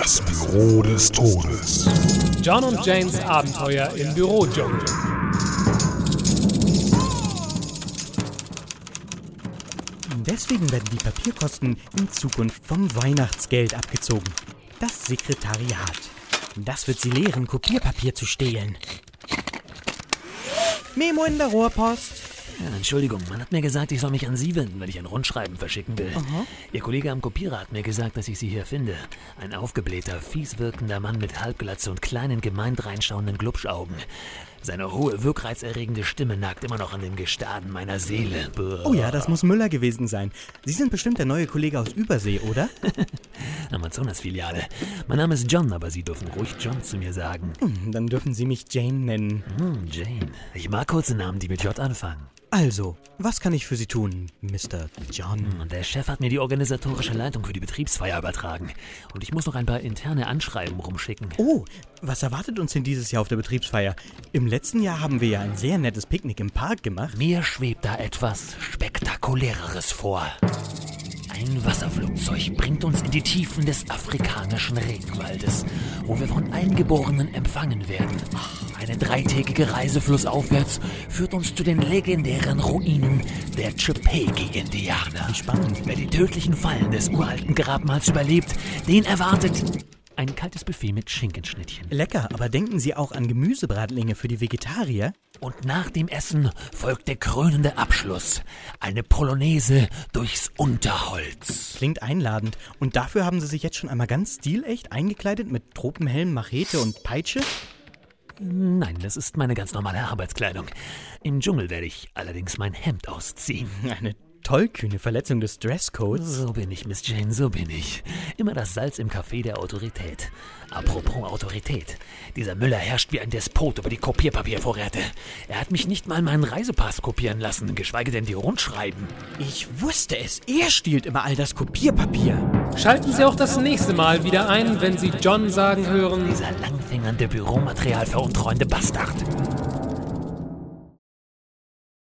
Das Büro des Todes. John und Janes Abenteuer im Bürodschungel. Deswegen werden die Papierkosten in Zukunft vom Weihnachtsgeld abgezogen. Das Sekretariat. Das wird sie lehren, Kopierpapier zu stehlen. Memo in der Rohrpost. Ja, Entschuldigung, man hat mir gesagt, ich soll mich an Sie wenden, wenn ich ein Rundschreiben verschicken will. Ihr Kollege am Kopierer hat mir gesagt, dass ich Sie hier finde. Ein aufgeblähter, fies wirkender Mann mit Halbglatze und kleinen, gemeint reinschauenden Glubschaugen. Seine hohe, wirkreizerregende Stimme nagt immer noch an den Gestaden meiner Seele. Buh. Oh ja, das muss Müller gewesen sein. Sie sind bestimmt der neue Kollege aus Übersee, oder? Amazonas-Filiale. Mein Name ist John, aber Sie dürfen ruhig John zu mir sagen. Hm, Dann dürfen Sie mich Jane nennen. Hm, Jane. Ich mag kurze Namen, die mit J anfangen. Also, was kann ich für Sie tun, Mr. John? Und der Chef hat mir die organisatorische Leitung für die Betriebsfeier übertragen. Und ich muss noch ein paar interne Anschreiben rumschicken. Oh, was erwartet uns denn dieses Jahr auf der Betriebsfeier? Im letzten Jahr haben wir ja ein sehr nettes Picknick im Park gemacht. Mir schwebt da etwas Spektakuläreres vor. Ein Wasserflugzeug bringt uns in die Tiefen des afrikanischen Regenwaldes, wo wir von Eingeborenen empfangen werden. Eine dreitägige Reise flussaufwärts führt uns zu den legendären Ruinen der Chipegi-Indianer. Wie spannend. Wer die tödlichen Fallen des uralten Grabmals überlebt, den erwartet ein kaltes Buffet mit Schinkenschnittchen. Lecker, aber denken Sie auch an Gemüsebratlinge für die Vegetarier? Und nach dem Essen folgt der krönende Abschluss. Eine Polonaise durchs Unterholz. Klingt einladend. Und dafür haben Sie sich jetzt schon einmal ganz stilecht eingekleidet mit Tropenhelm, Machete und Peitsche? Nein, das ist meine ganz normale Arbeitskleidung. Im Dschungel werde ich allerdings mein Hemd ausziehen. Eine tollkühne Verletzung des Dresscodes. So bin ich, Miss Jane, so bin ich. Immer das Salz im Kaffee der Autorität. Apropos Autorität. Dieser Müller herrscht wie ein Despot über die Kopierpapiervorräte. Er hat mich nicht mal meinen Reisepass kopieren lassen, geschweige denn die Rundschreiben. Ich wusste es. Er stiehlt immer all das Kopierpapier. Schalten Sie auch das nächste Mal wieder ein, wenn Sie John sagen hören. Dieser langfingernde Büromaterial veruntreuende Bastard.